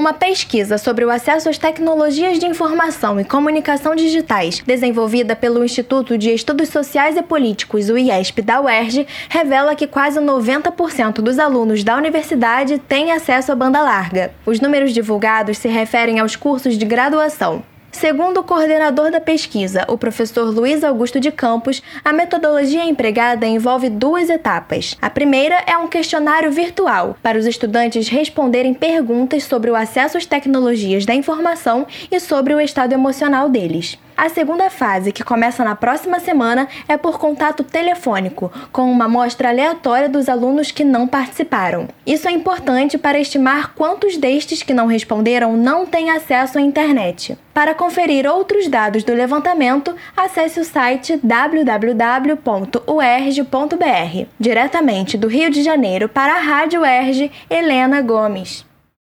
Uma pesquisa sobre o acesso às tecnologias de informação e comunicação digitais, desenvolvida pelo Instituto de Estudos Sociais e Políticos, o IESP da UERJ, revela que quase 90% dos alunos da universidade têm acesso à banda larga. Os números divulgados se referem aos cursos de graduação. Segundo o coordenador da pesquisa, o professor Luiz Augusto de Campos, a metodologia empregada envolve duas etapas. A primeira é um questionário virtual, para os estudantes responderem perguntas sobre o acesso às tecnologias da informação e sobre o estado emocional deles. A segunda fase, que começa na próxima semana, é por contato telefônico, com uma amostra aleatória dos alunos que não participaram. Isso é importante para estimar quantos destes que não responderam não têm acesso à internet. Para conferir outros dados do levantamento, acesse o site www.uerj.br. Diretamente do Rio de Janeiro para a Rádio UERJ, Helena Gomes.